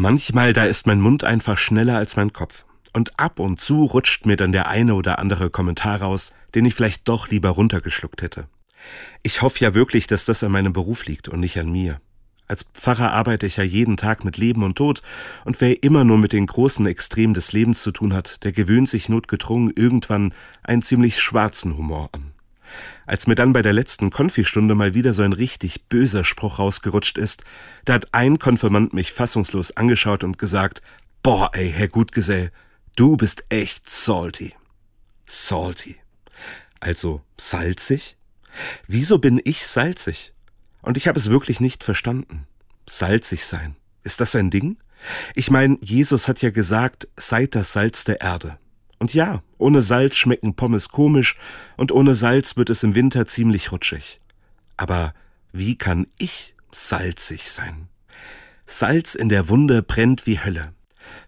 Manchmal, da ist mein Mund einfach schneller als mein Kopf. Und ab und zu rutscht mir dann der eine oder andere Kommentar raus, den ich vielleicht doch lieber runtergeschluckt hätte. Ich hoffe ja wirklich, dass das an meinem Beruf liegt und nicht an mir. Als Pfarrer arbeite ich ja jeden Tag mit Leben und Tod, und wer immer nur mit den großen Extremen des Lebens zu tun hat, der gewöhnt sich notgedrungen irgendwann einen ziemlich schwarzen Humor an. Als mir dann bei der letzten Konfistunde mal wieder so ein richtig böser Spruch rausgerutscht ist, da hat ein Konfirmand mich fassungslos angeschaut und gesagt, boah, ey, Herr Gutgesell, du bist echt salty. Salty. Also salzig? Wieso bin ich salzig? Und ich habe es wirklich nicht verstanden. Salzig sein. Ist das ein Ding? Ich meine, Jesus hat ja gesagt, seid das Salz der Erde. Und ja, ohne Salz schmecken Pommes komisch und ohne Salz wird es im Winter ziemlich rutschig. Aber wie kann ich salzig sein? Salz in der Wunde brennt wie Hölle.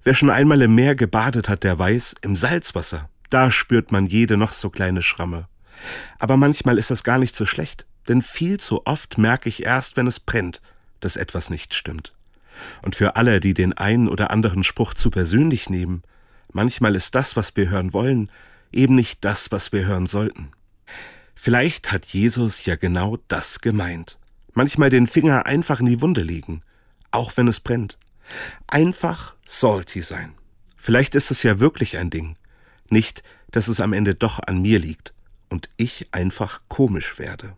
Wer schon einmal im Meer gebadet hat, der weiß, im Salzwasser, da spürt man jede noch so kleine Schramme. Aber manchmal ist das gar nicht so schlecht, denn viel zu oft merke ich erst, wenn es brennt, dass etwas nicht stimmt. Und für alle, die den einen oder anderen Spruch zu persönlich nehmen, Manchmal ist das, was wir hören wollen, eben nicht das, was wir hören sollten. Vielleicht hat Jesus ja genau das gemeint. Manchmal den Finger einfach in die Wunde legen, auch wenn es brennt. Einfach salty sein. Vielleicht ist es ja wirklich ein Ding. Nicht, dass es am Ende doch an mir liegt und ich einfach komisch werde.